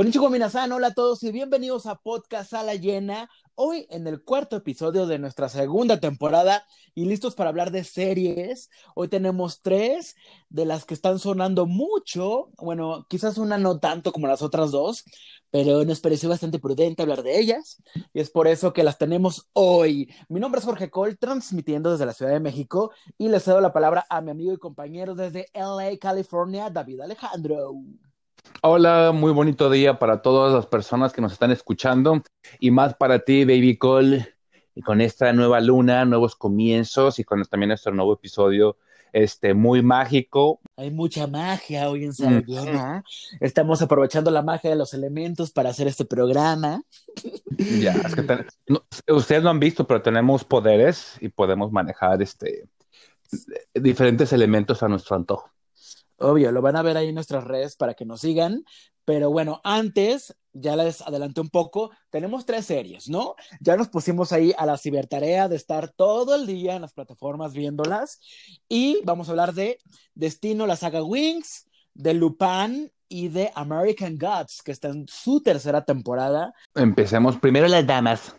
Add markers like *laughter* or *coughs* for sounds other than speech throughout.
Konnichiwa Minasan, hola a todos y bienvenidos a Podcast Sala Llena. Hoy en el cuarto episodio de nuestra segunda temporada y listos para hablar de series. Hoy tenemos tres de las que están sonando mucho. Bueno, quizás una no tanto como las otras dos, pero nos pareció bastante prudente hablar de ellas y es por eso que las tenemos hoy. Mi nombre es Jorge Cole, transmitiendo desde la Ciudad de México y les cedo la palabra a mi amigo y compañero desde LA, California, David Alejandro. Hola, muy bonito día para todas las personas que nos están escuchando y más para ti, Baby Cole, y con esta nueva luna, nuevos comienzos y con también nuestro nuevo episodio este muy mágico. Hay mucha magia hoy en Sala Estamos aprovechando la magia de los elementos para hacer este programa. Ya, es que ustedes lo han visto, pero tenemos poderes y podemos manejar este diferentes elementos a nuestro antojo. Obvio, lo van a ver ahí en nuestras redes para que nos sigan. Pero bueno, antes, ya les adelanté un poco, tenemos tres series, ¿no? Ya nos pusimos ahí a la cibertarea de estar todo el día en las plataformas viéndolas. Y vamos a hablar de Destino, la saga Wings, de Lupin y de American Gods, que está en su tercera temporada. Empecemos primero las damas,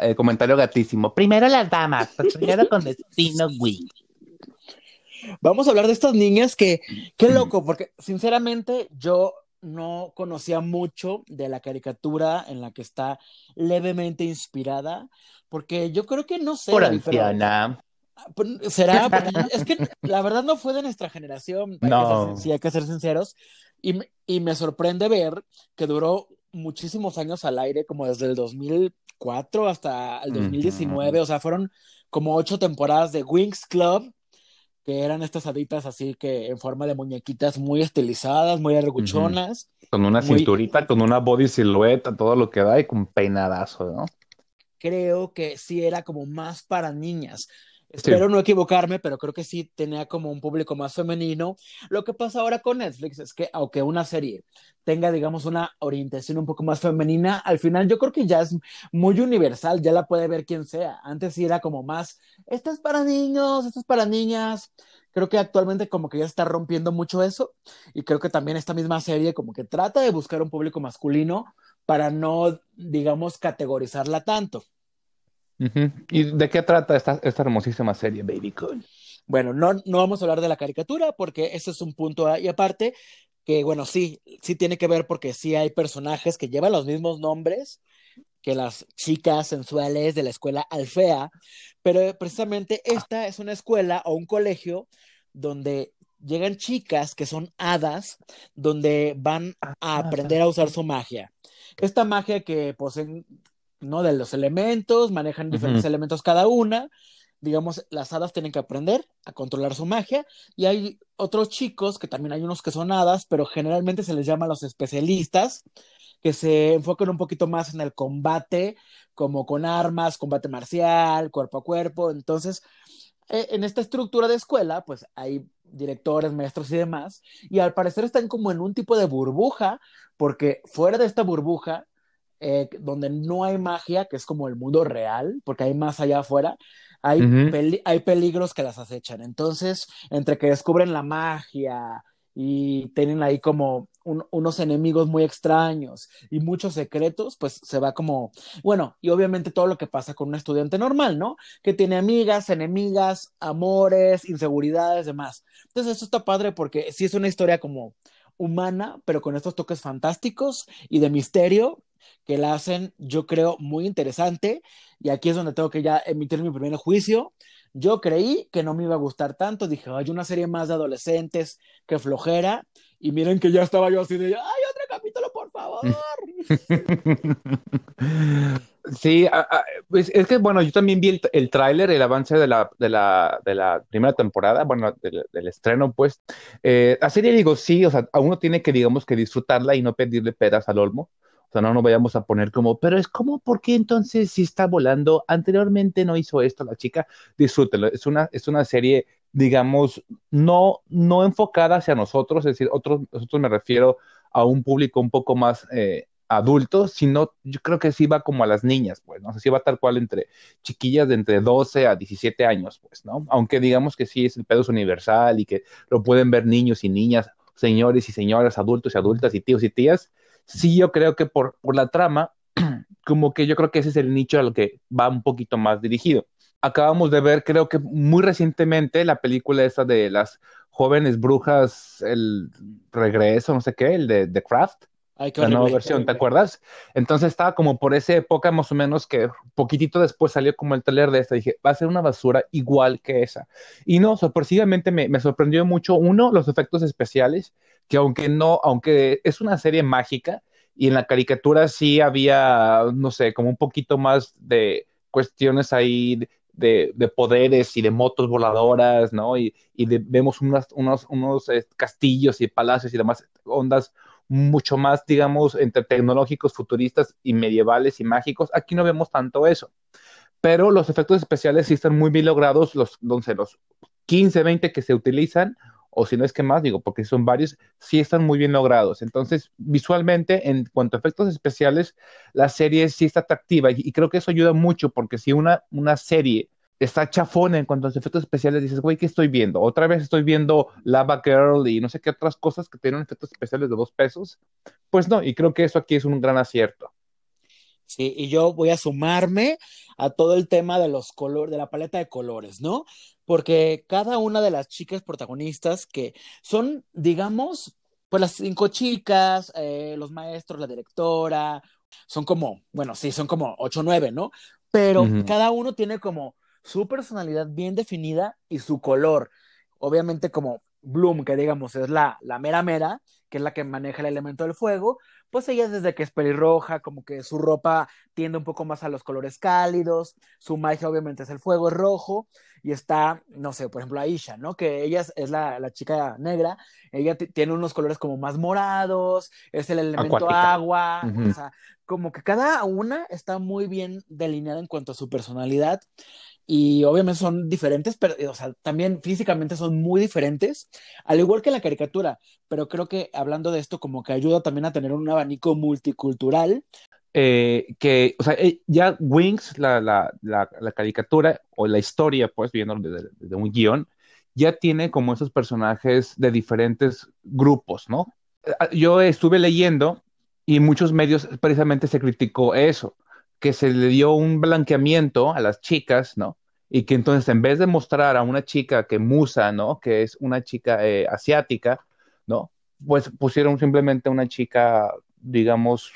el comentario gatísimo. Primero las damas, primero con Destino Wings. Vamos a hablar de estas niñas que, qué loco, porque sinceramente yo no conocía mucho de la caricatura en la que está levemente inspirada, porque yo creo que no sé. Por anciana. Pues, será, *laughs* es que la verdad no fue de nuestra generación, no. sí, hay que ser sinceros, y, y me sorprende ver que duró muchísimos años al aire, como desde el 2004 hasta el 2019, o sea, fueron como ocho temporadas de Wings Club, que eran estas haditas así que en forma de muñequitas muy estilizadas, muy arreguchonas. Con una cinturita, con una body silueta, todo lo que da y con peinadazo, ¿no? Creo que sí era como más para niñas. Espero no equivocarme, pero creo que sí tenía como un público más femenino. Lo que pasa ahora con Netflix es que aunque una serie tenga, digamos, una orientación un poco más femenina, al final yo creo que ya es muy universal, ya la puede ver quien sea. Antes sí era como más, esto es para niños, esto es para niñas. Creo que actualmente como que ya está rompiendo mucho eso y creo que también esta misma serie como que trata de buscar un público masculino para no, digamos, categorizarla tanto. ¿Y de qué trata esta, esta hermosísima serie, Baby Cool? Bueno, no, no vamos a hablar de la caricatura porque ese es un punto y aparte que, bueno, sí, sí tiene que ver porque sí hay personajes que llevan los mismos nombres que las chicas sensuales de la escuela Alfea, pero precisamente esta es una escuela o un colegio donde llegan chicas que son hadas, donde van a ah, aprender a usar su magia. Esta magia que poseen ¿no? De los elementos, manejan diferentes elementos cada una. Digamos, las hadas tienen que aprender a controlar su magia. Y hay otros chicos, que también hay unos que son hadas, pero generalmente se les llama los especialistas, que se enfocan un poquito más en el combate, como con armas, combate marcial, cuerpo a cuerpo. Entonces, e, en esta estructura de escuela, pues hay directores, maestros y demás, y al parecer están como en un tipo de burbuja, porque fuera de esta burbuja eh, donde no hay magia, que es como el mundo real, porque hay más allá afuera, hay, hay peligros que las acechan. Entonces, entre que descubren la magia y tienen ahí como unos enemigos muy extraños y muchos secretos, pues se va como, bueno, y obviamente todo lo que pasa con un estudiante normal, ¿no? Que tiene amigas, enemigas, amores, inseguridades, demás. Entonces, eso está padre porque sí es una historia como humana, pero con estos toques fantásticos y de misterio que la hacen, yo creo, muy interesante. Y aquí es donde tengo que ya emitir mi primer juicio. Yo creí que no me iba a gustar tanto. Dije, hay una serie más de adolescentes que flojera. Y miren que ya estaba yo así de, ¡ay, otro capítulo, por favor! *laughs* Sí, pues es que bueno, yo también vi el, el tráiler, el avance de la, de, la, de la primera temporada, bueno, del, estreno, pues. Eh, la serie digo, sí, o sea, a uno tiene que, digamos, que disfrutarla y no pedirle pedas al olmo no nos vayamos a poner como, pero es como, ¿por qué entonces si está volando? Anteriormente no hizo esto la chica, disfrútelo. Es una, es una serie, digamos, no, no enfocada hacia nosotros, es decir, otros, nosotros me refiero a un público un poco más eh, adulto, sino yo creo que sí va como a las niñas, pues, ¿no? O va tal cual entre chiquillas de entre 12 a 17 años, pues, ¿no? Aunque digamos que sí es el pedo universal y que lo pueden ver niños y niñas, señores y señoras, adultos y adultas y tíos y tías, sí yo creo que por, por la trama, *clears throat* como que yo creo que ese es el nicho al que va un poquito más dirigido. Acabamos de ver, creo que muy recientemente, la película esta de las jóvenes brujas, el regreso, no sé qué, el de The Craft la nueva versión, ¿te acuerdas? Entonces estaba como por esa época más o menos que poquitito después salió como el taller de esta. Dije, va a ser una basura igual que esa. Y no, sorpresivamente me, me sorprendió mucho, uno, los efectos especiales, que aunque no, aunque es una serie mágica, y en la caricatura sí había, no sé, como un poquito más de cuestiones ahí de, de, poderes y de motos voladoras, ¿no? Y, y vemos unos, unos eh, castillos y palacios y demás ondas mucho más, digamos, entre tecnológicos, futuristas y medievales y mágicos. Aquí no vemos tanto eso. Pero los efectos especiales sí están muy bien logrados, los, los 15, 20 que se utilizan, o si no es que más, digo, porque son varios, sí están muy bien logrados. Entonces, visualmente, en cuanto a efectos especiales, la serie sí está atractiva y, y creo que eso ayuda mucho, porque si una, una serie está chafona en cuanto a los efectos especiales. Dices, güey, ¿qué estoy viendo? Otra vez estoy viendo Lava Girl y no sé qué otras cosas que tienen efectos especiales de dos pesos. Pues no, y creo que eso aquí es un gran acierto. Sí, y yo voy a sumarme a todo el tema de los colores, de la paleta de colores, ¿no? Porque cada una de las chicas protagonistas que son, digamos, pues las cinco chicas, eh, los maestros, la directora, son como, bueno, sí, son como ocho o nueve, ¿no? Pero cada uno tiene como su personalidad bien definida y su color. Obviamente como Bloom, que digamos es la, la mera mera, que es la que maneja el elemento del fuego, pues ella desde que es pelirroja, como que su ropa tiende un poco más a los colores cálidos, su magia obviamente es el fuego es rojo, y está, no sé, por ejemplo, Aisha, ¿no? Que ella es, la, la, chica negra, ella tiene unos colores como más morados, es el elemento agua, o sea, como que cada una está muy bien delineada en cuanto a su personalidad y obviamente son diferentes, pero o sea, también físicamente son muy diferentes, al igual que la caricatura, pero creo que hablando de esto como que ayuda también a tener un abanico multicultural. Eh, que, o sea, eh, ya Wings, la, la, la, caricatura o la historia, pues, viendo desde, desde un guion, ya tiene como esos personajes de diferentes grupos, ¿no? Eh, yo estuve leyendo y muchos medios precisamente se criticó eso que se le dio un blanqueamiento a las chicas, ¿no? Y que entonces en vez de mostrar a una chica que musa, ¿no? Que es una chica eh, asiática, ¿no? Pues pusieron simplemente una chica, digamos,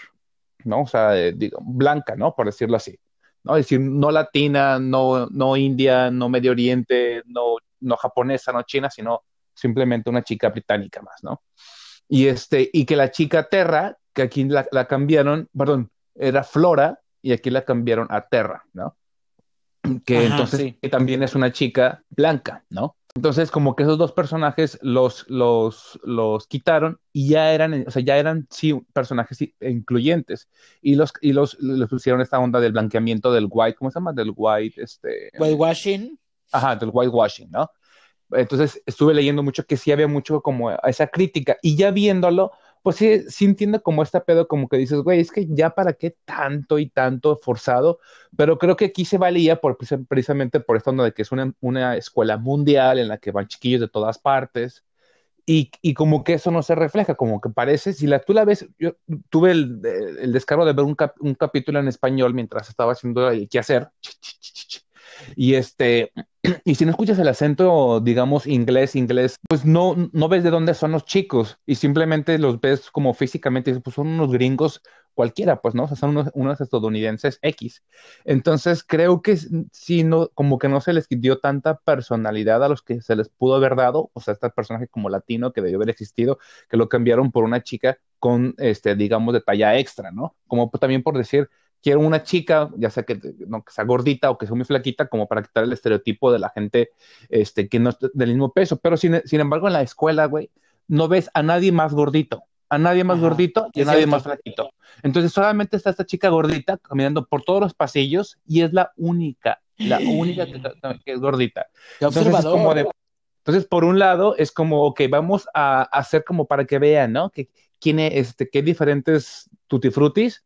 ¿no? O sea, blanca, ¿no? Por decirlo así, ¿no? Es decir, no latina, no, no india, no Medio Oriente, no, no japonesa, no china, sino simplemente una chica británica más, ¿no? Y, este, y que la chica Terra, que aquí la, la cambiaron, perdón, era Flora, y aquí la cambiaron a Terra, ¿no? Que entonces también es una chica blanca, ¿no? Entonces, como que esos dos personajes los, los, los quitaron y ya eran, o sea, ya eran sí personajes incluyentes. Y los, y los, los pusieron esta onda del blanqueamiento del white, ¿cómo se llama? Del white, este. Whitewashing. Ajá, del whitewashing, ¿no? Entonces estuve leyendo mucho que sí había mucho como esa crítica y ya viéndolo, pues sí, sí entiendo como este pedo, como que dices, güey, es que ya para qué tanto y tanto forzado, pero creo que aquí se valía por, precisamente por esto de que es una, una escuela mundial en la que van chiquillos de todas partes. Y, y, como que eso no se refleja, como que parece, si la, tú la ves, yo tuve el, el descargo de ver un, cap, un capítulo en español mientras estaba haciendo el qué hacer, y este, *clears throat* y si no escuchas el acento, digamos, inglés, inglés, pues no, no ves de dónde son los chicos y simplemente los ves como físicamente, pues son unos gringos cualquiera, pues, ¿no? Son unos, estadounidenses X. Entonces, creo que sí, no, como que no se les dio tanta personalidad a los que se les pudo haber dado, o sea, este personaje como latino que debió haber existido, que lo cambiaron por una chica con, este, digamos, de talla extra, ¿no? Como también por decir, quiero una chica, ya sea que, no, que sea gordita o que sea muy flaquita, como para quitar el estereotipo de la gente este, que no es del mismo peso. Pero sin, sin embargo, en la escuela, güey, no ves a nadie más gordito, a nadie más gordito y a nadie más flaquito. Entonces solamente está esta chica gordita caminando por todos los pasillos y es la única, la única que, *gasps* que es gordita. Entonces, es como de, entonces, por un lado, es como, ok, vamos a hacer como para que vean, ¿no? Que tiene, este, qué diferentes tutti frutis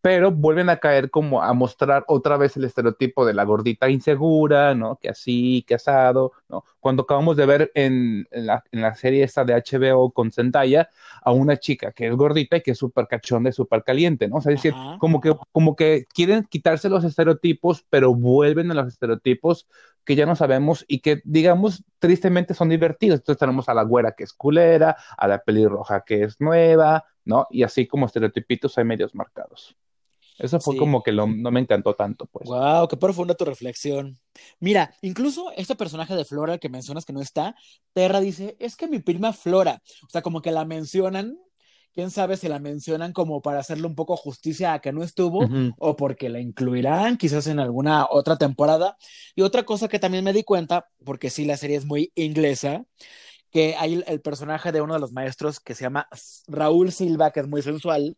pero vuelven a caer como a mostrar otra vez el estereotipo de la gordita insegura, ¿no? Que así, que asado, ¿no? Cuando acabamos de ver en, la, serie esta de HBO con Zendaya a una chica que es gordita y que es súper cachonda y súper caliente, ¿no? O sea, es decir, como que, como que quieren quitarse los estereotipos, pero vuelven a los estereotipos que ya no sabemos y que, digamos, tristemente son divertidos. Entonces tenemos a la güera que es culera, a la pelirroja que es nueva, ¿no? Y así como estereotipitos hay medios marcados. Eso fue como que no me encantó tanto, pues. Wow, qué profunda tu reflexión. Mira, incluso este personaje de Flora que mencionas que no está, Terra dice, es que mi prima Flora, o sea, como que la mencionan, quién sabe si la mencionan como para hacerle un poco justicia a que no estuvo o porque la incluirán quizás en alguna otra temporada. Y otra cosa que también me di cuenta, porque sí, la serie es muy inglesa, que hay el personaje de uno de los maestros que se llama Raúl Silva, que es muy sensual,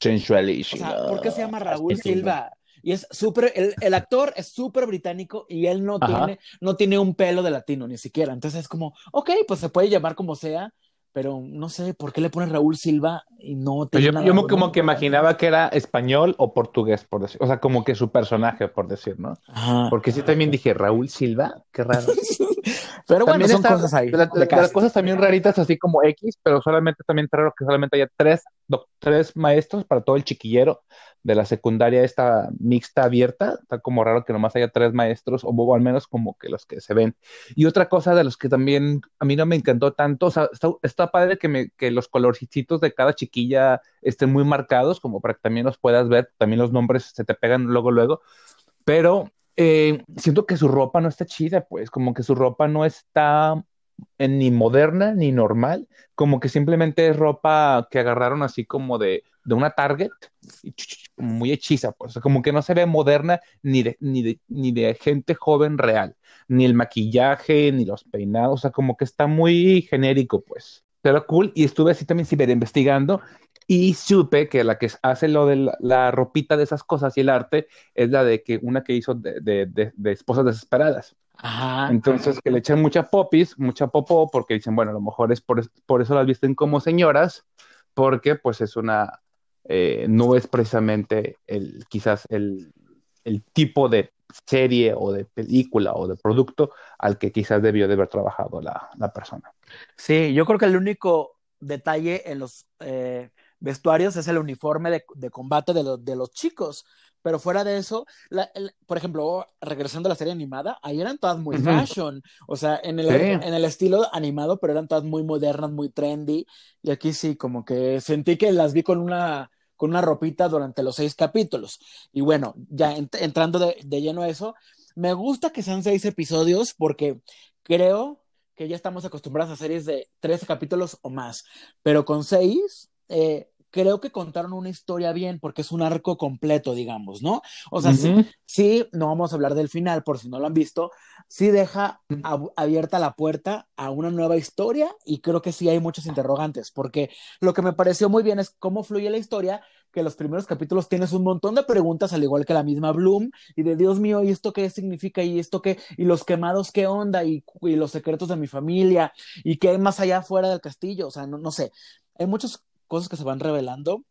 Sensualísimo. ¿por qué se llama Raúl Silva? Y es súper, el, actor es súper británico y él no tiene, no tiene un pelo de latino ni siquiera. Entonces es como, ok, pues se puede llamar como sea, pero no sé por qué le pone Raúl Silva y no tiene yo, yo como que imaginaba que era español o portugués, por decir, o sea, como que su personaje, por decir, ¿no? Porque sí también dije, Raúl Silva, qué raro. *laughs* pero bueno, son cosas ahí. las cosas también raritas, así como X, pero solamente también raro que solamente haya tres, tres maestros para todo el chiquillero de la secundaria esta mixta abierta, está como raro que nomás haya tres maestros, o, al menos como que los que se ven. Y otra cosa de los que también a mí no me encantó tanto, sea, está, padre que, me, que los colorcitos de cada chiquilla estén muy marcados, como para que también los puedas ver, también los nombres se te pegan luego, luego, pero eh, siento que su ropa no está chida, pues, como que su ropa no está ni moderna ni normal, como que simplemente es ropa que agarraron así como de, de una Target, muy hechiza, pues, como que no se ve moderna ni de, ni, de, ni de gente joven real, ni el maquillaje, ni los peinados, o sea, como que está muy genérico, pues. Pero cool, y estuve así también ver investigando y supe que la que hace lo de la, ropita de esas cosas y el arte es la de que una que hizo de, de, de esposas desesperadas. Entonces, que le echan mucha popis, mucha popó, porque dicen, bueno, a lo mejor es por, eso las visten como señoras, porque pues es una, eh, no es precisamente el, quizás el, tipo de serie o de película o de producto al que quizás debió de haber trabajado la, persona. Sí, yo creo que el único detalle en los eh, vestuarios es el uniforme de, combate de, de, los chicos, pero fuera de eso, por ejemplo, regresando a la serie animada, ahí eran todas muy fashion, o sea, en el, en el estilo animado, pero eran todas muy modernas, muy trendy, y aquí sí, como que sentí que las vi con una, una ropita durante los seis capítulos. Y bueno, ya entrando de, de lleno a eso, me gusta que sean seis episodios porque creo que ya estamos acostumbrados a series de 13 capítulos o más, pero con seis, eh, creo que contaron una historia bien porque es un arco completo, digamos, ¿no? O sea, sí, no vamos a hablar del final por si no lo han visto, sí deja abierta la puerta a una nueva historia y creo que sí hay muchos interrogantes, porque lo que me pareció muy bien es cómo fluye la historia, que los primeros capítulos tienes un montón de preguntas, al igual que la misma Bloom, y de Dios mío, ¿y esto qué significa? ¿Y esto qué? ¿Y los quemados qué onda? ¿Y, los secretos de mi familia? ¿Y qué hay más allá fuera del castillo? O sea, no, no sé. Hay muchos cosas que se van revelando.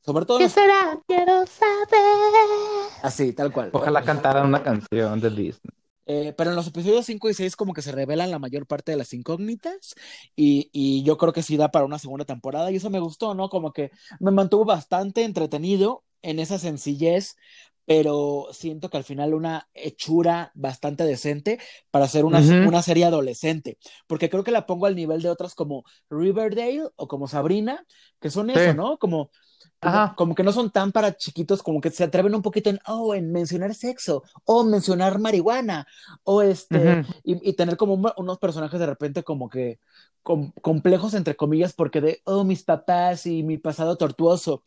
Sobre todo. ¿Qué será? Quiero saber. Así, tal cual. Ojalá cantaran una canción de Disney. Eh, pero en los episodios 5 y 6 como que se revelan la mayor parte de las incógnitas y, y, yo creo que sí da para una segunda temporada y eso me gustó, ¿no? Como que me mantuvo bastante entretenido en esa sencillez, pero siento que al final una hechura bastante decente para hacer una, una serie adolescente, porque creo que la pongo al nivel de otras como Riverdale o como Sabrina, que son eso, ¿no? Como, como, que no son tan para chiquitos, como que se atreven un poquito en, oh, en mencionar sexo, o mencionar marihuana, o este, y, tener como unos personajes de repente como que complejos entre comillas, porque de, oh, mis papás y mi pasado tortuoso.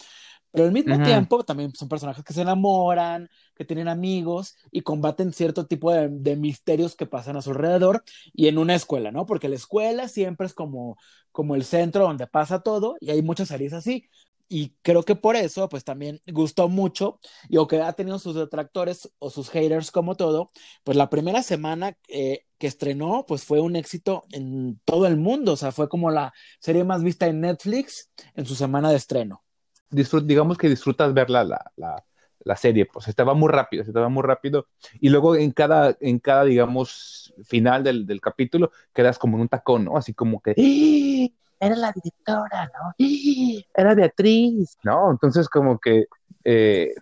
Pero al mismo tiempo también son personajes que se enamoran, que tienen amigos y combaten cierto tipo de, misterios que pasan a su alrededor y en una escuela, ¿no? Porque la escuela siempre es como, como el centro donde pasa todo y hay muchas series así. Y creo que por eso, pues también gustó mucho y aunque ha tenido sus detractores o sus haters como todo, pues la primera semana eh, que estrenó, pues fue un éxito en todo el mundo, o sea, fue como la serie más vista en Netflix en su semana de estreno. Disfrut- digamos que disfrutas ver la, la, la, la serie, pues se te va muy rápido, se te va muy rápido. Y luego en cada, en cada digamos, final del, del capítulo quedas como en un tacón, ¿no? Así como que, ¡Ah! era la directora, ¿no? ¡Ah! Era Beatriz, ¿no? Entonces como que eh,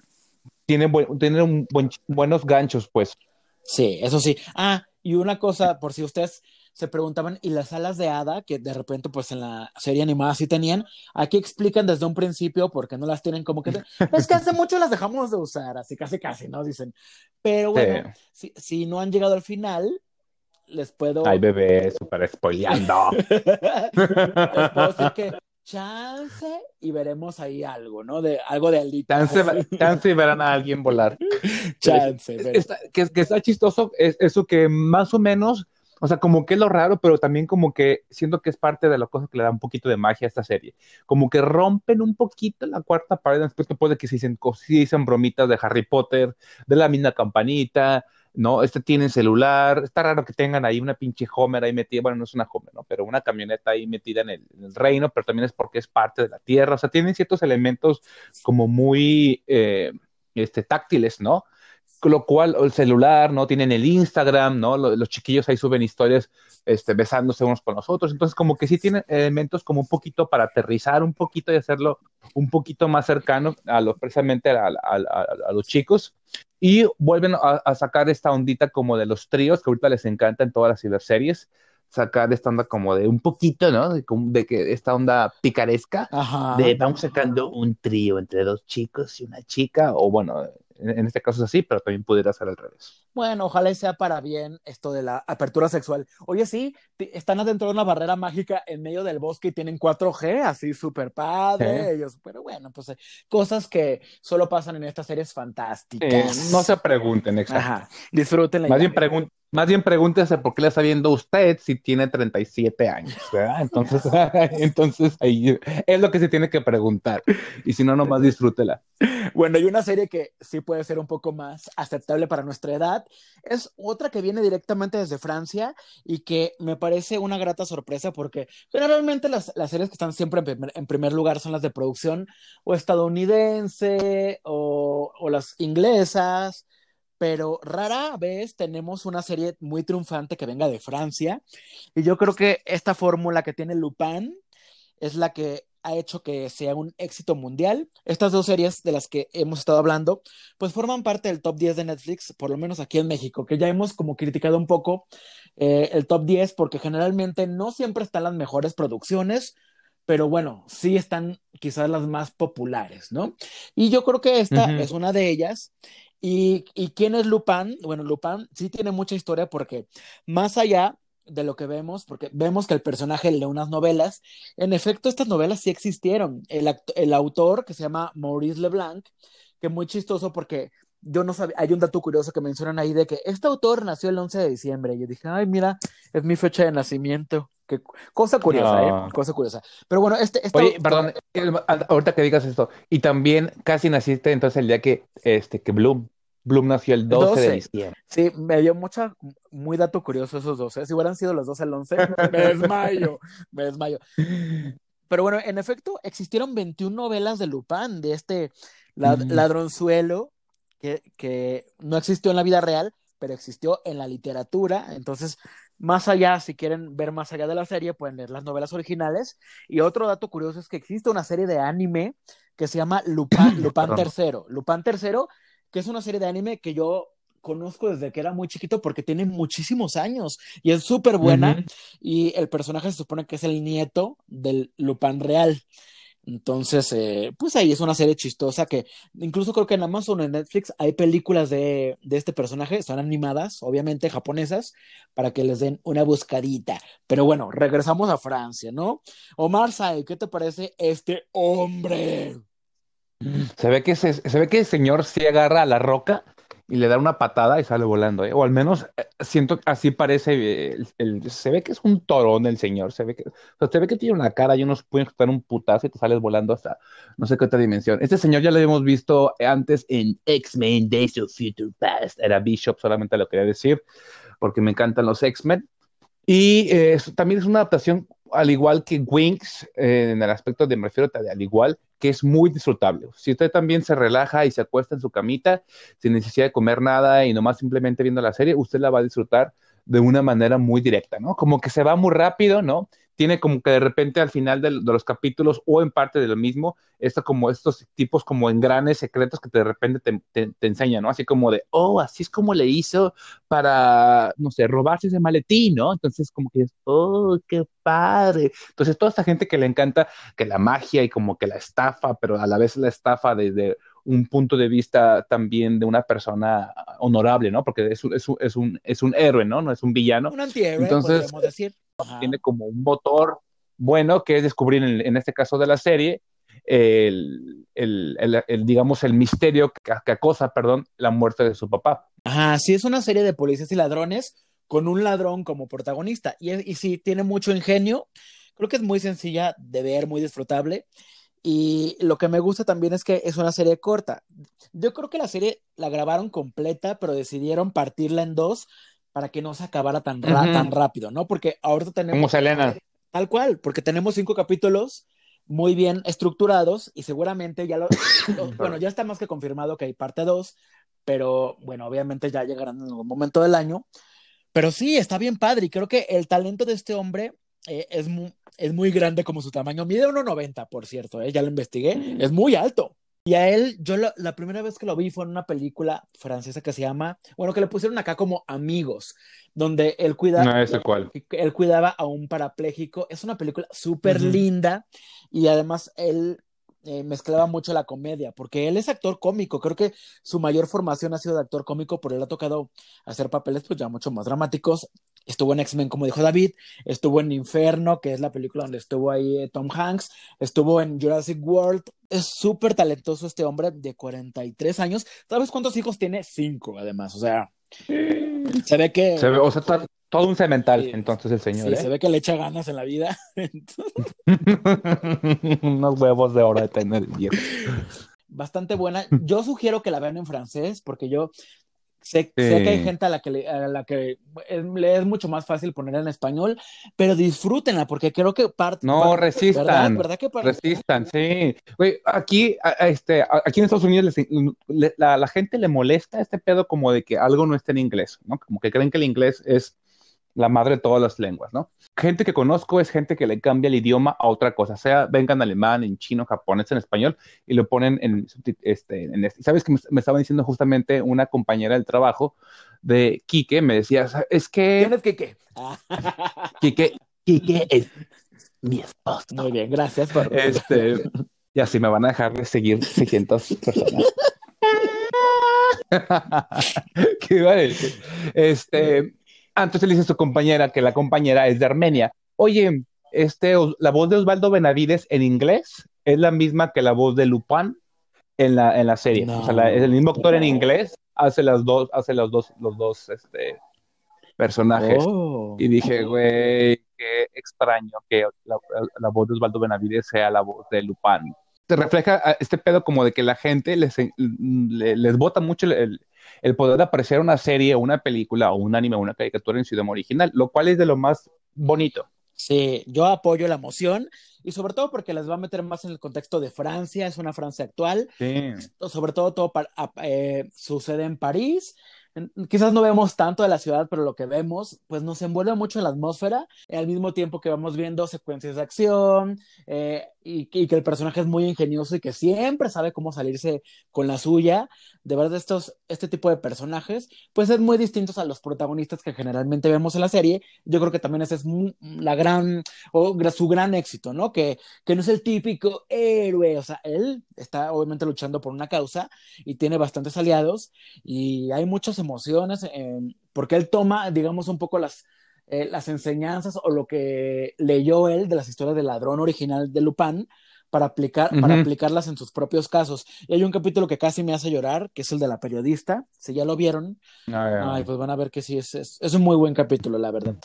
tiene, buen- tiene un buen- buenos ganchos, pues. Sí, eso sí. Ah, y una cosa, por si ustedes se preguntaban, ¿y las alas de hada que de repente pues en la serie animada sí tenían? Aquí explican desde un principio por qué no las tienen como que... *laughs* Es que hace mucho las dejamos de usar, así casi casi, ¿no? Dicen. Pero bueno, si, si no han llegado al final, les puedo... Ay, bebé, súper spoileando. *laughs* les puedo decir que chance y veremos ahí algo, ¿no? De algo de alita. Chance, *laughs* chance y verán a alguien volar. Chance, pero- Está- que, que está chistoso es eso que más o menos, o sea, como que es lo raro, pero también como que siento que es parte de la cosa que le da un poquito de magia a esta serie. Como que rompen un poquito la cuarta pared en aspecto pues, de que se dicen, bromitas de Harry Potter, de la misma campanita, ¿no? Este tiene celular, está raro que tengan ahí una pinche Homer ahí metida, bueno, no es una Homer, ¿no? Pero una camioneta ahí metida en el, en el reino, pero también es porque es parte de la Tierra, o sea, tienen ciertos elementos como muy eh, este, táctiles, ¿no? Lo cual, el celular, ¿no? Tienen el Instagram, ¿no? Lo- Los, chiquillos ahí suben historias este, besándose unos con los otros. Entonces, como que sí tienen elementos como un poquito para aterrizar un poquito y hacerlo un poquito más cercano a lo, precisamente a, a- a- a los chicos. Y vuelven a, sacar esta ondita como de los tríos, que ahorita les encanta en todas las ciberseries. Sacar esta onda como de un poquito, ¿no? De, de que esta onda picaresca Ajá. de vamos sacando un trío entre dos chicos y una chica, o bueno, en, este caso es así, pero también pudiera ser al revés. Bueno, ojalá y sea para bien esto de la apertura sexual. Oye, sí, están adentro de una barrera mágica en medio del bosque y tienen 4G, así súper padre. Ellos, pero bueno, pues eh, cosas que solo pasan en estas series Eh, fantásticas. no se pregunten, exacto. Ajá, disfrútenla. Más bien, pregun- más bien pregúntese por qué la está viendo usted si tiene 37 años, ¿verdad? Entonces, *laughs* entonces ahí es lo que se tiene que preguntar. Y si no, nomás disfrútela. Bueno, y una serie que sí puede ser un poco más aceptable para nuestra edad es otra que viene directamente desde Francia y que me parece una grata sorpresa porque generalmente las, las series que están siempre en primer, en primer lugar son las de producción o estadounidense o, o las inglesas, pero rara vez tenemos una serie muy triunfante que venga de Francia y yo creo que esta fórmula que tiene Lupin es la que ha hecho que sea un éxito mundial. Estas dos series de las que hemos estado hablando, pues forman parte del top 10 de Netflix, por lo menos aquí en México, que ya hemos como criticado un poco eh, el top 10 porque generalmente no siempre están las mejores producciones, pero bueno, sí están quizás las más populares, ¿no? Y yo creo que esta es una de ellas. ¿Y, ¿Y quién es Lupin? Bueno, Lupin sí tiene mucha historia porque más allá de lo que vemos, porque vemos que el personaje lee unas novelas, en efecto estas novelas sí existieron. El, el autor, que se llama Maurice Leblanc, que muy chistoso porque yo no sabía, hay un dato curioso que mencionan ahí de que este autor nació el 11 de diciembre. Y yo dije, ay, mira, es mi fecha de nacimiento. Qué cosa curiosa. ¿eh? Cosa curiosa. Pero bueno, este... este Oye, autor- perdón, el- ahorita que digas esto, y también casi naciste entonces el día que, este, que Bloom, Bloom nació el 12, 12. de diciembre. Sí, me dio mucha, muy dato curioso esos dos. ¿eh? Si hubieran sido los dos el 11, *laughs* me desmayo, me desmayo. Pero bueno, en efecto, existieron 21 novelas de Lupin, de este lad- Mm. ladronzuelo que, que no existió en la vida real, pero existió en la literatura. Entonces, más allá, si quieren ver más allá de la serie, pueden leer las novelas originales. Y otro dato curioso es que existe una serie de anime que se llama *clears throat* Lupin, Lupin. III. Lupin III, que es una serie de anime que yo conozco desde que era muy chiquito porque tiene muchísimos años y es súper buena y el personaje se supone que es el nieto del Lupin real. Entonces, eh, pues ahí es una serie chistosa que incluso creo que en Amazon o en Netflix hay películas de, de este personaje, son animadas, obviamente japonesas, para que les den una buscadita. Pero bueno, regresamos a Francia, ¿no? Omar Say, ¿qué te parece este hombre? Se ve que se, se ve que el señor sí agarra a la roca y le da una patada y sale volando, ¿eh? O al menos eh, siento así parece eh, se ve que es un torón el señor, se ve que, se ve que tiene una cara y unos te dan un putazo y te sales volando hasta no sé qué otra dimensión. Este señor ya lo habíamos visto antes en X-Men Days of Future Past, era Bishop, solamente lo quería decir, porque me encantan los X-Men. Y eh, también es una adaptación, al igual que Wings, en el aspecto de, me refiero al igual que es muy disfrutable. Si usted también se relaja y se acuesta en su camita sin necesidad de comer nada y nomás simplemente viendo la serie, usted la va a disfrutar de una manera muy directa, ¿no? Como que se va muy rápido, ¿no? Tiene como que de repente al final de, los capítulos o en parte de lo mismo, esto como estos tipos como engranes secretos que de repente te, te, enseñan, ¿no? Así como de, oh, así es como le hizo para, no sé, robarse ese maletín, ¿no? Entonces como que, oh, qué padre. Entonces toda esta gente que le encanta que la magia y como que la estafa, pero a la vez la estafa desde un punto de vista también de una persona honorable, ¿no? Porque es un, es un, es un, es un héroe, ¿no? No es un villano. Un antihéroe, Entonces, podríamos decir. Tiene como un motor bueno que es descubrir, en, en este caso de la serie, el, el, el, digamos, el misterio que, que, acosa, perdón, la muerte de su papá. Ajá, sí, es una serie de policías y ladrones con un ladrón como protagonista. Y, y sí, tiene mucho ingenio. Creo que es muy sencilla de ver, muy disfrutable. Y lo que me gusta también es que es una serie corta. Yo creo que la serie la grabaron completa, pero decidieron partirla en dos para que no se acabara tan, ra uh -huh. tan rápido, ¿no? Porque ahorita tenemos... Como Selena. Tal cual, porque tenemos cinco capítulos muy bien estructurados y seguramente ya lo... *coughs* lo bueno, ya está más que confirmado que hay parte dos, pero bueno, obviamente ya llegarán en algún momento del año. Pero sí, está bien padre y creo que el talento de este hombre eh, es, muy, es muy grande como su tamaño. Mide 1,90, por cierto, eh, ya lo investigué. Es muy alto. Y a él, yo la primera vez que lo vi fue en una película francesa que se llama, bueno, que le pusieron acá como Amigos, donde él cuidaba, no, ese cual. él cuidaba a un parapléjico. Es una película súper uh -huh. linda y además él eh, mezclaba mucho la comedia, porque él es actor cómico, creo que su mayor formación ha sido de actor cómico, pero él ha tocado hacer papeles pues ya mucho más dramáticos. Estuvo en X-Men, como dijo David, estuvo en Inferno, que es la película donde estuvo ahí eh, Tom Hanks, estuvo en Jurassic World. Es súper talentoso este hombre de 43 años. ¿Sabes cuántos hijos tiene? Cinco, además. O sea, se ve que. Se ve, o sea, todo un cemental, sí. entonces el señor. Sí, ¿eh? se ve que le echa ganas en la vida. *laughs* *laughs* Unos huevos de oro de tener viejo. Bastante buena. Yo sugiero que la vean en francés, porque yo sé, sí. sé que hay gente a la que, le, a la que es, le es mucho más fácil poner en español, pero disfrútenla, porque creo que parte. No, part, resistan. ¿verdad? ¿verdad que part... Resistan, sí. Aquí, a, este, aquí en Estados Unidos les, le, la, la gente le molesta este pedo como de que algo no esté en inglés, ¿no? Como que creen que el inglés es la madre de todas las lenguas, ¿no? Gente que conozco es gente que le cambia el idioma a otra cosa, sea venga en alemán, en chino, japonés, en español, y lo ponen en, este, en este. ¿Sabes que me, me, estaba diciendo justamente una compañera del trabajo de Quique? Me decía, es que... ¿Quién es Quique? Quique, Quique es mi esposo. Muy bien, gracias por... *laughs* Este, y así me van a dejar de seguir 600 personas. *laughs* *laughs* ¿Qué iba a decir? Este entonces le dice a su compañera que la compañera es de Armenia. Oye, este, la voz de Osvaldo Benavides en inglés es la misma que la voz de Lupin en la, en la serie. No, o sea, la, el mismo actor no. en inglés hace las dos, hace los dos, los dos este, personajes. Oh. Y dije, güey, qué extraño que la, la, voz de Osvaldo Benavides sea la voz de Lupin. Te refleja este pedo como de que la gente les, les, les vota mucho el, el poder apreciar una serie, una película o un anime o una caricatura en su idioma original, lo cual es de lo más bonito. Sí, yo apoyo la emoción y sobre todo porque les va a meter más en el contexto de Francia, es una Francia actual. Sí. Sobre todo todo eh, sucede en París. Quizás no vemos tanto de la ciudad, pero lo que vemos, pues nos envuelve mucho en la atmósfera, al mismo tiempo que vamos viendo secuencias de acción eh, y, y, que el personaje es muy ingenioso y que siempre sabe cómo salirse con la suya. De verdad, estos, este tipo de personajes, pues es muy distintos a los protagonistas que generalmente vemos en la serie. Yo creo que también ese es la gran, o su gran éxito, ¿no? Que, que no es el típico héroe, o sea, él está obviamente luchando por una causa y tiene bastantes aliados y hay muchas emociones, porque él toma, digamos, un poco las, eh, las enseñanzas o lo que leyó él de las historias del ladrón original de Lupin para, aplicar, uh -huh. para aplicarlas en sus propios casos. Y hay un capítulo que casi me hace llorar, que es el de la periodista. Si ya lo vieron, ay, ay pues van a ver que sí, es, es, es, un muy buen capítulo, la verdad.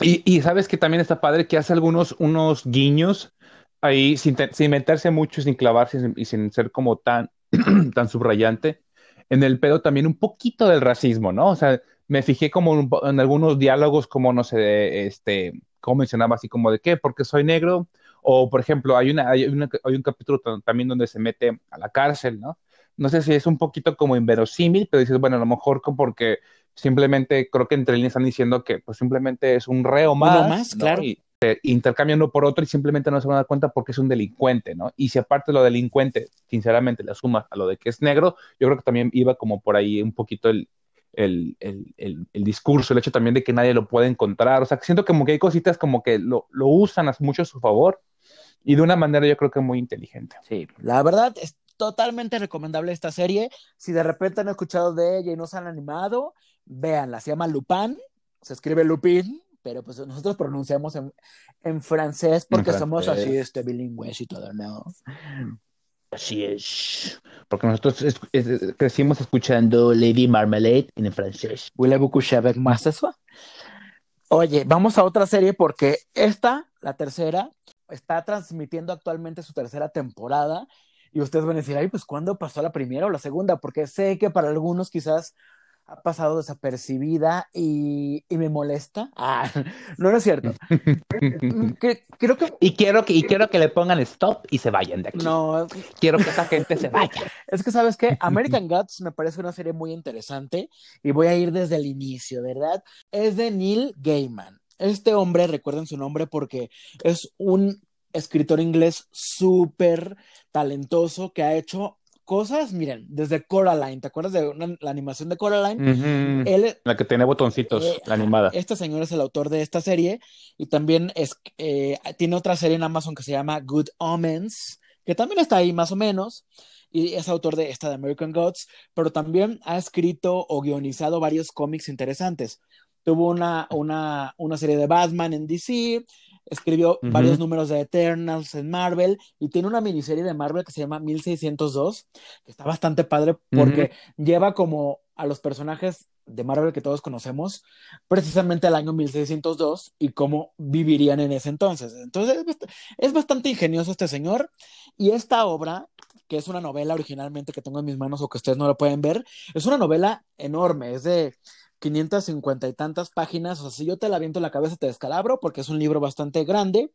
Y, y sabes que también está padre que hace algunos unos guiños ahí sin, sin meterse mucho, sin clavarse y sin ser como tan, *clears throat* tan subrayante en el pedo también un poquito del racismo, ¿no? O sea, me fijé como en, en algunos diálogos, como no sé, este, como mencionaba así como de qué, porque soy negro O, por ejemplo, hay, una, hay, una, hay un capítulo también donde se mete a la cárcel, ¿no? No sé si es un poquito como inverosímil, pero dices, bueno, a lo mejor porque simplemente creo que entre líneas están diciendo que pues simplemente es un reo más. Uno más, claro. Y se intercambian uno por otro y simplemente no se van a dar cuenta porque es un delincuente, ¿no? Y si aparte lo delincuente, sinceramente, le sumas a lo de que es negro, yo creo que también iba como por ahí un poquito el, el, el, el, el, discurso, el hecho también de que nadie lo puede encontrar. O sea, siento como que hay cositas como que lo, lo usan mucho a su favor y de una manera yo creo que muy inteligente. Sí, la verdad es totalmente recomendable esta serie. Si de repente han escuchado de ella y no se han animado, véanla. Se llama Lupin, se escribe Lupin, pero pues nosotros pronunciamos en, en francés porque en somos así este, bilingües y todo, ¿no? Así es. Porque nosotros es, es, crecimos escuchando Lady Marmalade en francés. Oye, vamos a otra serie porque esta, la tercera, está transmitiendo actualmente su tercera temporada. Y ustedes van a decir, ay, pues ¿cuándo pasó la primera o la segunda? Porque sé que para algunos quizás ha pasado desapercibida y, y me molesta. Ah, *laughs* no, no es cierto. *laughs* que, creo que... Y, quiero que, y quiero que le pongan stop y se vayan de aquí. No. Quiero que esa gente se vaya. *laughs* Es que, ¿sabes qué? American Gods me parece una serie muy interesante y voy a ir desde el inicio, ¿verdad? Es de Neil Gaiman. Este hombre, recuerden su nombre porque es un escritor inglés súper talentoso que ha hecho cosas, miren, desde Coraline, ¿te acuerdas de una, la animación de Coraline? Uh -huh. Él, la que tiene botoncitos, eh, la animada. Este señor es el autor de esta serie y también es, eh, tiene otra serie en Amazon que se llama Good Omens, que también está ahí más o menos, y es autor de esta de American Gods, pero también ha escrito o guionizado varios cómics interesantes. Tuvo una, una, una serie de Batman en DC, escribió uh -huh. varios números de Eternals en Marvel y tiene una miniserie de Marvel que se llama 1602, que está bastante padre porque uh -huh. lleva como a los personajes de Marvel que todos conocemos precisamente al año 1602 y cómo vivirían en ese entonces. Entonces es bastante ingenioso este señor y esta obra que es una novela originalmente que tengo en mis manos o que ustedes no lo pueden ver, es una novela enorme, es de 550 y tantas páginas, o sea, si yo te la viento en la cabeza te descalabro porque es un libro bastante grande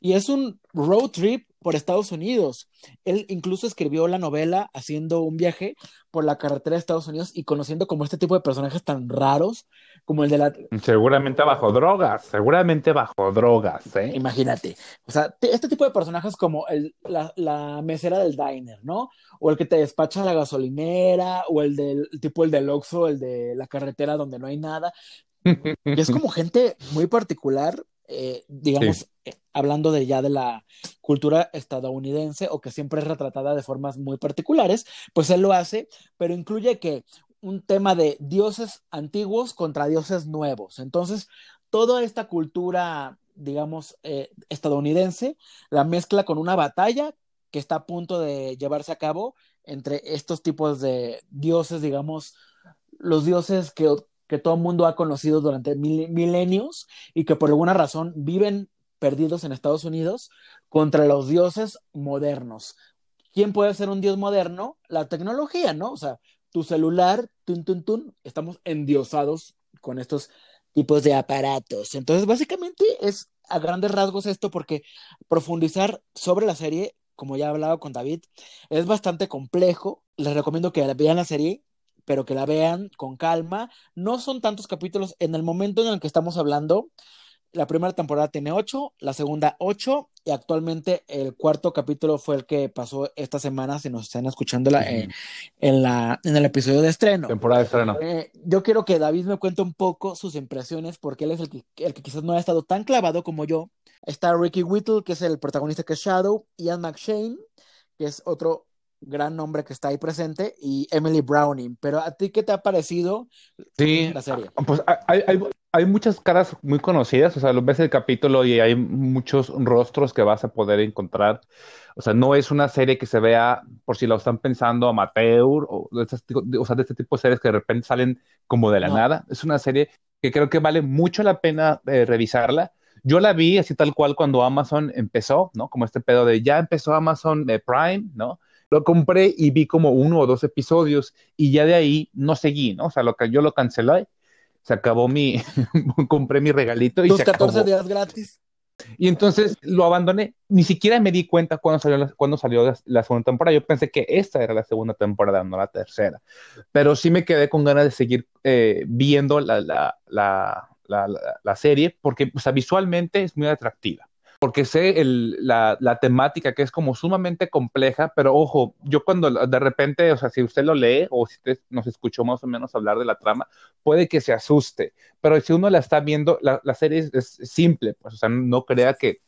y es un road trip por Estados Unidos. Él incluso escribió la novela haciendo un viaje por la carretera de Estados Unidos y conociendo como este tipo de personajes tan raros como el de la... Seguramente bajo drogas, seguramente bajo drogas, ¿eh? Imagínate. O sea, este tipo de personajes como el, la, la, mesera del diner, ¿no? O el que te despacha la gasolinera, o el del el tipo el del Oxxo, el de la carretera donde no hay nada. Y es como *laughs* gente muy particular eh, digamos, sí. eh, hablando de ya de la cultura estadounidense o que siempre es retratada de formas muy particulares, pues él lo hace, pero incluye que un tema de dioses antiguos contra dioses nuevos. Entonces, toda esta cultura, digamos, eh, estadounidense, la mezcla con una batalla que está a punto de llevarse a cabo entre estos tipos de dioses, digamos, los dioses que que todo el mundo ha conocido durante mil, milenios y que por alguna razón viven perdidos en Estados Unidos contra los dioses modernos. ¿Quién puede ser un dios moderno? La tecnología, ¿no? O sea, tu celular, tun, tun, tun, estamos endiosados con estos tipos de aparatos. Entonces, básicamente es a grandes rasgos esto porque profundizar sobre la serie, como ya he hablado con David, es bastante complejo. Les recomiendo que vean la serie pero que la vean con calma. No son tantos capítulos en el momento en el que estamos hablando. La primera temporada tiene ocho, la segunda ocho, y actualmente el cuarto capítulo fue el que pasó esta semana, si nos están escuchando la, eh, en, la, en el episodio de estreno. Temporada de estreno. Eh, yo quiero que David me cuente un poco sus impresiones, porque él es el que, el que quizás no ha estado tan clavado como yo. Está Ricky Whittle, que es el protagonista que es Shadow, Ian McShane, que es otro gran nombre que está ahí presente, y Emily Browning. Pero a ti, ¿qué te ha parecido sí, la serie? Pues hay, hay, hay, muchas caras muy conocidas, o sea, lo ves el capítulo y hay muchos rostros que vas a poder encontrar. O sea, no es una serie que se vea, por si lo están pensando, amateur, o, de este, o sea, de este tipo de series que de repente salen como de la no. nada. Es una serie que creo que vale mucho la pena eh, revisarla. Yo la vi así tal cual cuando Amazon empezó, ¿no? Como este pedo de ya empezó Amazon de Prime, ¿no? Lo compré y vi como uno o dos episodios y ya de ahí no seguí, ¿no? O sea, lo que yo lo cancelé, se acabó mi, *laughs* compré mi regalito y se 14 acabó. días gratis. Y entonces lo abandoné. Ni siquiera me di cuenta cuando salió, la, cuando salió la, la, segunda temporada. Yo pensé que esta era la segunda temporada, no la tercera. Pero sí me quedé con ganas de seguir eh, viendo la, la, la, serie porque o sea, visualmente es muy atractiva porque sé el, la, la, temática que es como sumamente compleja, pero ojo, yo cuando de repente, o sea, si usted lo lee o si usted nos escuchó más o menos hablar de la trama, puede que se asuste, pero si uno la está viendo, la, la serie es, es, simple, pues, o sea, no crea que,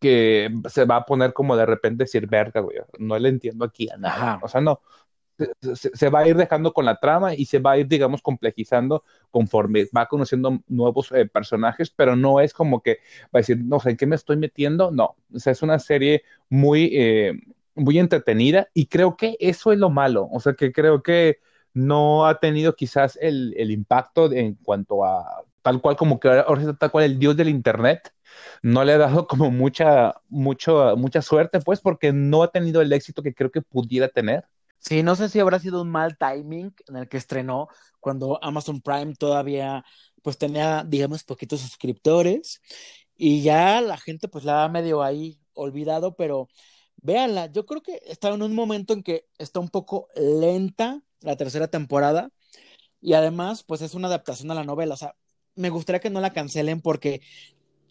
que se va a poner como de repente decir, verga, güey, no le entiendo aquí a nada, Ajá. o sea, no, se, va a ir dejando con la trama y se va a ir, digamos, complejizando conforme va conociendo nuevos eh, personajes, pero no es como que va a decir, no sé, ¿en qué me estoy metiendo? No, o sea, es una serie muy, eh, muy entretenida y creo que eso es lo malo, o sea, que creo que no ha tenido quizás el, el impacto en cuanto a tal cual como que ahora tal cual el dios del internet, no le ha dado *laughs* como mucha, mucho, mucha suerte, pues, porque no ha tenido el éxito que creo que pudiera tener. Sí, no sé si habrá sido un mal timing en el que estrenó cuando Amazon Prime todavía pues tenía, digamos, poquitos suscriptores y ya la gente pues la ha medio ahí olvidado, pero véanla, yo creo que está en un momento en que está un poco lenta la tercera temporada y además pues es una adaptación a la novela, o sea, me gustaría que no la cancelen porque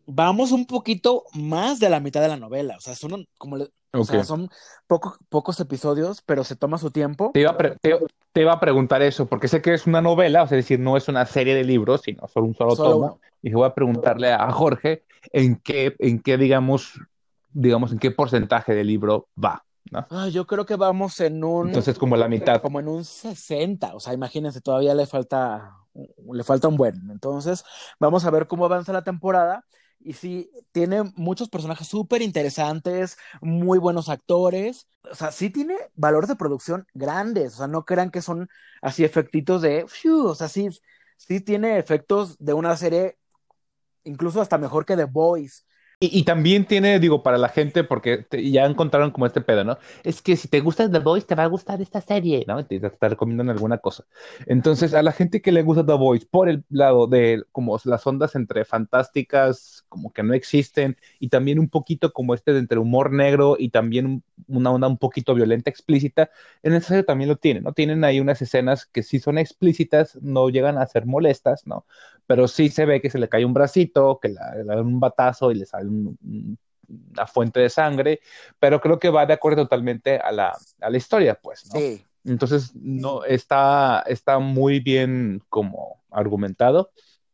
vamos un poquito más de la mitad de la novela, o sea, son como Okay. O sea, son poco, pocos episodios, pero se toma su tiempo. Te iba, a te, te iba, a preguntar eso, porque sé que es una novela, o sea, es decir, no es una serie de libros, sino solo un solo, solo tomo. Uno. Y voy a preguntarle a Jorge en qué, en qué digamos, digamos, en qué porcentaje del libro va. ¿no? Ah, yo creo que vamos en un. Entonces, como la mitad. Como en un 60. O sea, imagínense, todavía le falta, le falta un buen. Entonces, vamos a ver cómo avanza la temporada y sí, tiene muchos personajes súper interesantes, muy buenos actores. O sea, sí tiene valores de producción grandes. O sea, no crean que son así efectitos de. O sea, sí, sí tiene efectos de una serie incluso hasta mejor que The Boys. Y, y, también tiene, digo, para la gente, porque te, ya encontraron como este pedo, ¿no? Es que si te gusta The Voice, te va a gustar esta serie, ¿no? Te, te recomiendan alguna cosa. Entonces, a la gente que le gusta The Voice, por el lado de como las ondas entre fantásticas, como que no existen, y también un poquito como este de entre humor negro y también una onda un poquito violenta, explícita, en esa serie también lo tienen, ¿no? Tienen ahí unas escenas que sí son explícitas, no llegan a ser molestas, ¿no? Pero sí se ve que se le cae un bracito, que le dan un batazo y le sale una fuente de sangre, pero creo que va de acuerdo totalmente a la, a la historia, pues, ¿no? Sí. Entonces, no, está, está muy bien como argumentado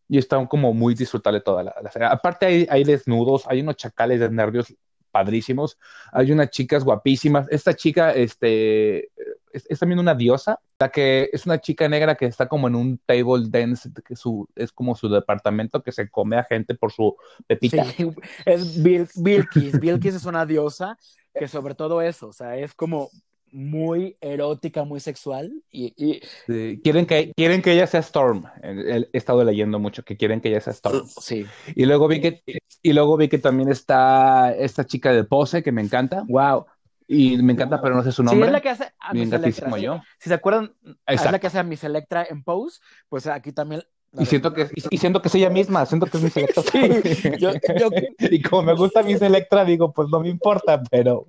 y está como muy disfrutable toda la, la serie. Aparte hay, hay desnudos, hay unos chacales de nervios padrísimos, hay unas chicas guapísimas. Esta chica, este, es, es, también una diosa, la que es una chica negra que está como en un table dance, que su, es como su departamento que se come a gente por su pepita. Sí, es Bil Bilkis, Bilkis *laughs* es una diosa que sobre todo eso, o sea, es como muy erótica, muy sexual. Y, y... Sí, quieren, que, quieren que ella sea Storm. He estado leyendo mucho que quieren que ella sea Storm. Sí. Y luego vi que, y luego vi que también está esta chica de pose que me encanta. Wow. Y me encanta, pero no sé su nombre. Sí, es la que hace a Bien ¿sí? yo. Si se acuerdan, Exacto. es la que hace a Miss Electra en Pose, pues aquí también y siento, que, y, y siento que es ella misma, siento que es Miss Electra. *laughs* sí, yo, yo... *laughs* y como me gusta Miss Electra, digo, pues no me importa, pero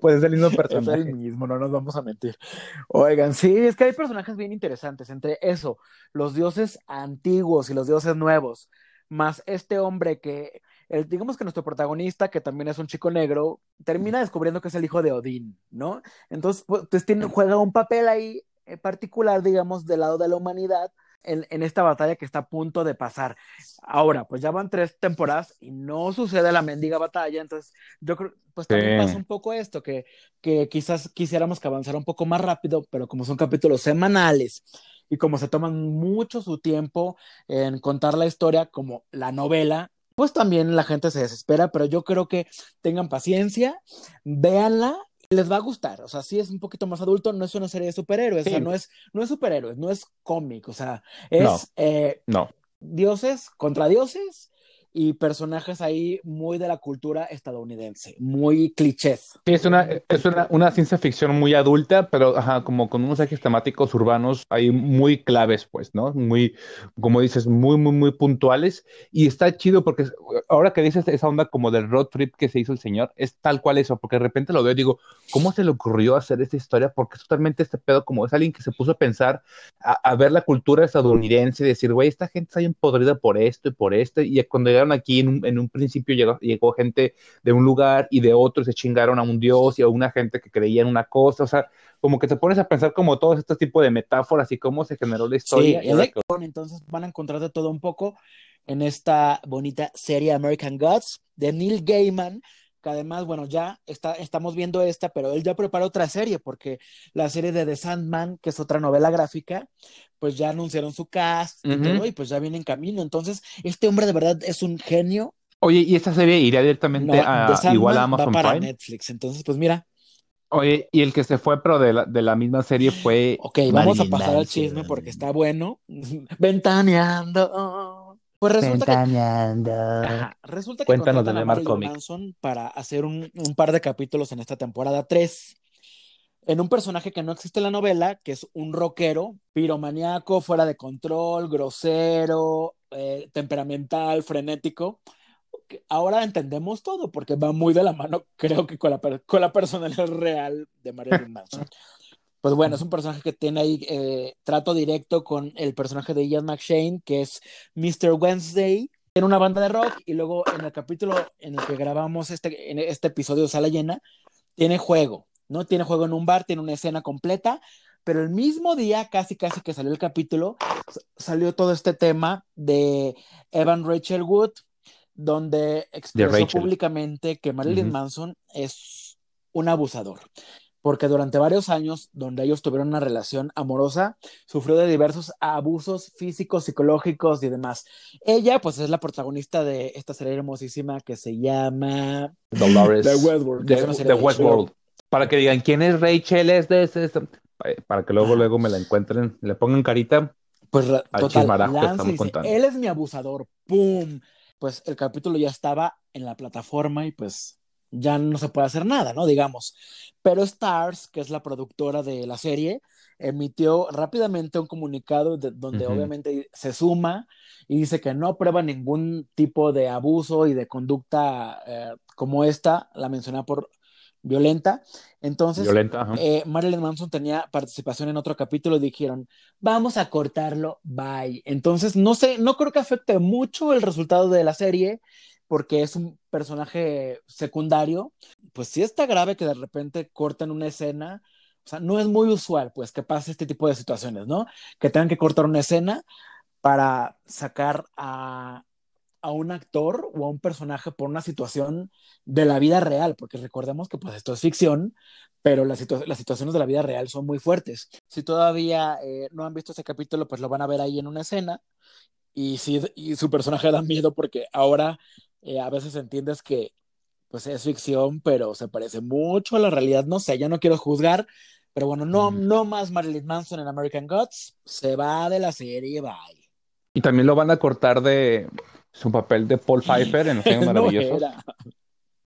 pues es el mismo personaje. *laughs* Es el mismo, no nos vamos a mentir. Oigan, sí, es que hay personajes bien interesantes. Entre eso, los dioses antiguos y los dioses nuevos, más este hombre que, el, digamos que nuestro protagonista, que también es un chico negro, termina descubriendo que es el hijo de Odín, ¿no? Entonces, pues tiene, juega un papel ahí particular, digamos, del lado de la humanidad, en, en, esta batalla que está a punto de pasar. Ahora, pues ya van tres temporadas y no sucede la mendiga batalla, entonces yo creo, pues también sí. pasa un poco esto, que, que quizás quisiéramos que avanzara un poco más rápido, pero como son capítulos semanales y como se toman mucho su tiempo en contar la historia como la novela, pues también la gente se desespera, pero yo creo que tengan paciencia, véanla les va a gustar, o sea, sí es un poquito más adulto, no es una serie de superhéroes, sí. o sea, no es, no es superhéroes, no es cómic, o sea, es no, eh, no. dioses contra dioses y personajes ahí muy de la cultura estadounidense, muy clichés. Sí, es una, es una, una ciencia ficción muy adulta, pero ajá, como con unos ejes temáticos urbanos ahí muy claves, pues, ¿no? Muy, como dices, muy, muy, muy puntuales. Y está chido porque ahora que dices esa onda como del road trip que se hizo el señor, es tal cual eso, porque de repente lo veo y digo, ¿cómo se le ocurrió hacer esta historia? Porque es totalmente este pedo, como es alguien que se puso a pensar, a, a ver la cultura estadounidense y decir, güey, esta gente está bien podrida por esto y por esto. Y cuando llegaron aquí, en un, en un principio llegó, llegó, gente de un lugar y de otro, y se chingaron a un dios y a una gente que creía en una cosa. O sea, como que te pones a pensar como todos estos tipos de metáforas y cómo se generó la historia. Sí, entonces van a encontrar de todo un poco en esta bonita serie American Gods de Neil Gaiman, que además, bueno, ya está, estamos viendo esta, pero él ya preparó otra serie, porque la serie de The Sandman, que es otra novela gráfica, pues ya anunciaron su cast y uh -huh. todo, y pues ya viene en camino. Entonces, este hombre de verdad es un genio. Oye, ¿y esta serie iría directamente no, a igual a Amazon va para Prime? Netflix. Entonces, pues mira. Oye, y el que se fue, pero de la, de la misma serie fue. Ok, vamos a pasar al chisme porque está bueno. *laughs* Ventaneando. Pues resulta Ventaneando. que, ajá, resulta que Cuéntanos de a Mark. Manson para hacer un, un par de capítulos en esta temporada 3 en un personaje que no existe en la novela, que es un rockero, piromaniaco, fuera de control, grosero, eh, temperamental, frenético. Ahora entendemos todo porque va muy de la mano, *laughs* creo que con la, con la personalidad real de Marilyn *laughs* Manson. Pues bueno, es un personaje que tiene ahí eh, trato directo con el personaje de Ian McShane, que es Mr. Wednesday. Tiene una banda de rock y luego en el capítulo en el que grabamos este, en este episodio Sala Llena, tiene juego, ¿no? Tiene juego en un bar, tiene una escena completa, pero el mismo día, casi casi que salió el capítulo, salió todo este tema de Evan Rachel Wood, donde expresó públicamente que Marilyn. Manson es un abusador, porque durante varios años, donde ellos tuvieron una relación amorosa, sufrió de diversos abusos físicos, psicológicos y demás. Ella, pues, es la protagonista de esta serie hermosísima que se llama Dolores. The Westworld, de de Westworld. Para que digan quién es Rachel, es de Para que luego, Ah. luego me la encuentren, le pongan carita. Pues Al total, estamos dice, contando. él es mi abusador, ¡pum! Pues el capítulo ya estaba en la plataforma y pues ya no se puede hacer nada, ¿no? Digamos. Pero Stars, que es la productora de la serie, emitió rápidamente un comunicado de- donde obviamente se suma y dice que no prueba ningún tipo de abuso y de conducta eh, como esta, la mencioné por violenta. Entonces, Violenta, eh, Marilyn Manson tenía participación en otro capítulo y dijeron, vamos a cortarlo, bye. Entonces, no sé, no creo que afecte mucho el resultado de la serie, porque es un personaje secundario. Pues sí está grave que de repente corten una escena. O sea, no es muy usual, pues, que pase este tipo de situaciones, ¿no? Que tengan que cortar una escena para sacar a, a un actor o a un personaje por una situación de la vida real, porque recordemos que pues esto es ficción, pero las, situa las situaciones de la vida real son muy fuertes. Si todavía eh, no han visto ese capítulo, pues lo van a ver ahí en una escena y, sí, y su personaje *laughs* da miedo porque ahora eh, a veces entiendes que pues es ficción, pero se parece mucho a la realidad, no sé, ya no quiero juzgar, pero bueno, no, Mm. no más Marilyn Manson en American Gods, se va de la serie, bye. Y también lo van a cortar de su papel de Paul *laughs* Pfeiffer en Los Años Maravillosos.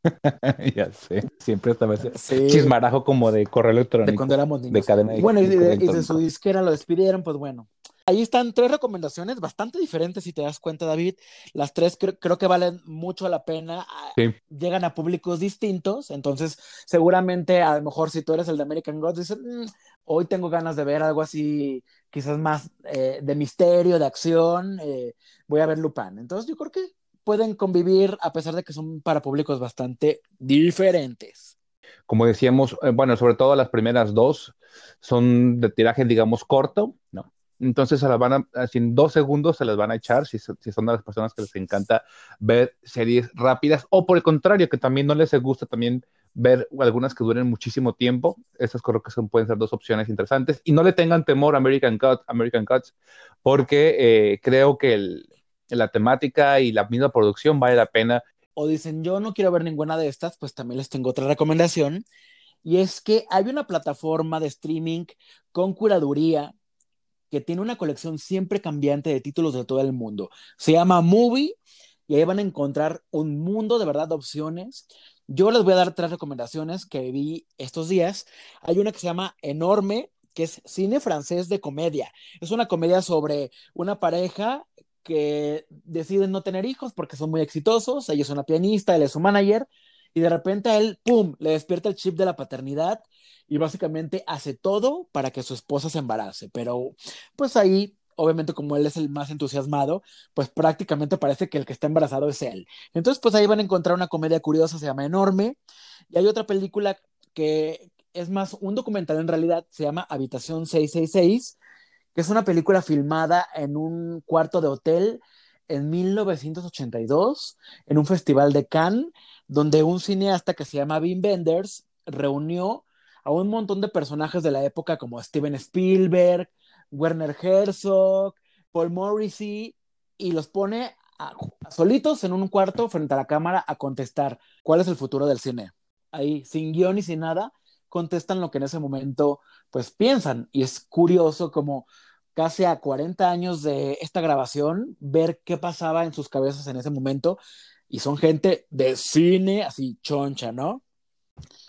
*laughs* ya sé, siempre estaba ese Sí. chismarajo como de correo de electrónico. cuando éramos niños. de cadena de- bueno, y de de, y de su disquera lo despidieron, pues bueno. Ahí están tres recomendaciones bastante diferentes, si te das cuenta, David. Las tres cre- creo que valen mucho la pena. Ah, Sí. Llegan a públicos distintos, entonces seguramente a lo mejor si tú eres el de American Gods, dices, "Mm, hoy tengo ganas de ver algo así, quizás más eh, de misterio, de acción, eh, voy a ver Lupin. Entonces yo creo que pueden convivir a pesar de que son para públicos bastante diferentes. Como decíamos, eh, bueno, sobre todo las primeras dos son de tiraje, digamos, corto, ¿no? Entonces se las van a, en dos segundos se las van a echar si, si son de las personas que les encanta ver series rápidas o por el contrario, que también no les gusta también ver algunas que duren muchísimo tiempo. Esas creo que pueden ser dos opciones interesantes. Y no le tengan temor a American Cut, American Cuts, porque eh, creo que el- la temática y la misma producción vale la pena o dicen yo no quiero ver ninguna de estas, pues también les tengo otra recomendación. Y es que hay una plataforma de streaming con curaduría que tiene una colección siempre cambiante de títulos de todo el mundo. Se llama Movie y ahí van a encontrar un mundo de verdad de opciones. Yo les voy a dar tres recomendaciones que vi estos días. Hay una que se llama Enorme, que es cine francés de comedia. Es una comedia sobre una pareja que deciden no tener hijos porque son muy exitosos. Ella es una pianista, él es su manager, y de repente a él, ¡pum!, le despierta el chip de la paternidad y básicamente hace todo para que su esposa se embarace. Pero pues ahí obviamente como él es el más entusiasmado, pues prácticamente parece que el que está embarazado es él. Entonces, pues ahí van a encontrar una comedia curiosa, se llama Enorme, y hay otra película que es más un documental en realidad, se llama Habitación 666, que es una película filmada en un cuarto de hotel en 1982, en un festival de Cannes, donde un cineasta que se llama Wim Wenders reunió a un montón de personajes de la época como Steven Spielberg, Werner Herzog, Paul Morrissey, y los pone solitos en un cuarto frente a la cámara a contestar cuál es el futuro del cine. Ahí, sin guion y sin nada, contestan lo que en ese momento pues piensan. Y es curioso como casi a 40 años de esta grabación, ver qué pasaba en sus cabezas en ese momento. Y son gente de cine así choncha, ¿no?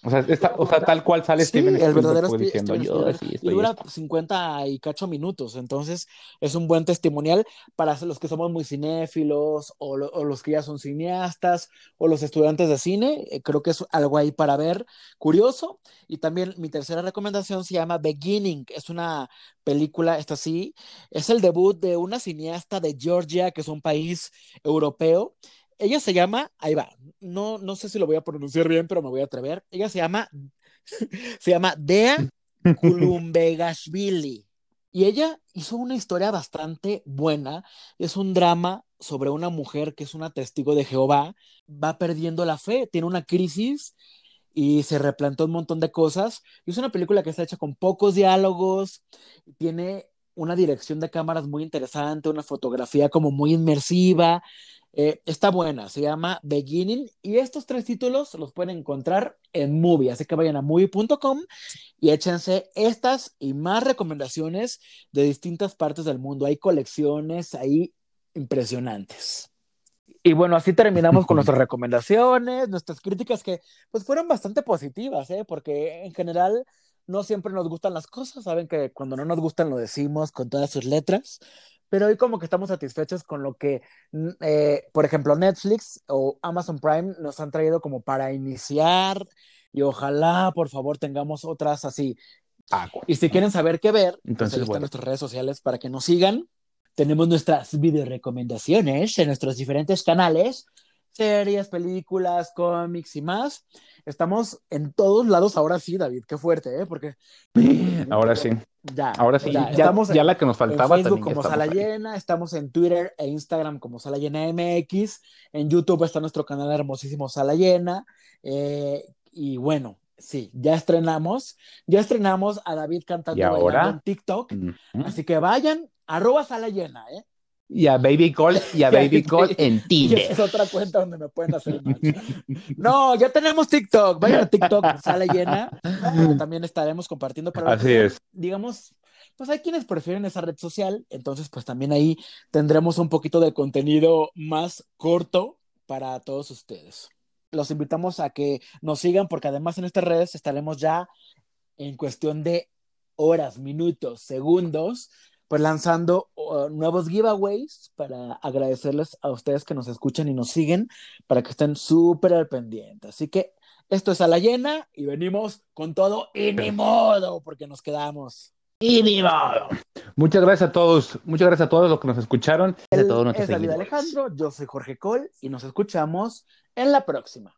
O sea, o sea, tal cual sale Steven el verdadero diciendo yo y dura 50 y cacho minutos, entonces es un buen testimonial para los que somos muy cinéfilos o, los que ya son cineastas o los estudiantes de cine, eh, creo que es algo ahí para ver, curioso. Y también mi tercera recomendación se llama Beginning, es una película, esta sí, es el debut de una cineasta de Georgia, que es un país europeo, ella se llama, ahí va, no, no sé si lo voy a pronunciar bien, pero me voy a atrever. Ella se llama, *laughs* se llama Dea *laughs* Kulumbegashvili. Y ella hizo una historia bastante buena. Es un drama sobre una mujer que es una testigo de Jehová, va perdiendo la fe, tiene una crisis y se replantó un montón de cosas. Y es una película que está hecha con pocos diálogos, tiene una dirección de cámaras muy interesante, una fotografía como muy inmersiva, eh, está buena, se llama Beginning y estos tres títulos los pueden encontrar en Movie, así que vayan a movie.com y échense estas y más recomendaciones de distintas partes del mundo. Hay colecciones ahí impresionantes. Y bueno, así terminamos con nuestras *laughs* recomendaciones, nuestras críticas que pues fueron bastante positivas, ¿eh? porque en general no siempre nos gustan las cosas, saben que cuando no nos gustan lo decimos con todas sus letras, pero hoy como que estamos satisfechos con lo que, eh, por ejemplo, Netflix o Amazon Prime nos han traído como para iniciar y ojalá, por favor, tengamos otras así. Y si quieren saber qué ver, pues entonces están nuestras redes sociales para que nos sigan. Tenemos nuestras video recomendaciones en nuestros diferentes canales, series, películas, cómics y más. Estamos en todos lados ahora sí, David, qué fuerte, ¿eh? Porque... Ahora sí. Ya. Ahora sí, ya, estamos ya la que nos faltaba. En Facebook como Sala Llena, estamos en Twitter e Instagram como Sala Llena MX, en YouTube está nuestro canal hermosísimo Sala Llena, eh, y bueno, sí, ya estrenamos, ya estrenamos a David cantando en TikTok, así que vayan, arroba Sala Llena, ¿eh? Y a Baby Call y a *laughs* Baby Call en *laughs* Tinder. es otra cuenta donde me pueden hacer No, ya tenemos TikTok. Vayan a TikTok, sale llena. También estaremos compartiendo. Pero Así es. Digamos, pues hay quienes prefieren esa red social. Entonces, pues también ahí tendremos un poquito de contenido más corto para todos ustedes. Los invitamos a que nos sigan porque además en estas redes estaremos ya en cuestión de horas, minutos, segundos pues lanzando uh, nuevos giveaways para agradecerles a ustedes que nos escuchan y nos siguen para que estén súper al pendiente. Así que esto es a la llena y venimos con todo y ni modo, porque nos quedamos. Y ni modo. Muchas gracias a todos, muchas gracias a todos los que nos escucharon. es David Alejandro, yo soy Jorge Cole y nos escuchamos en la próxima.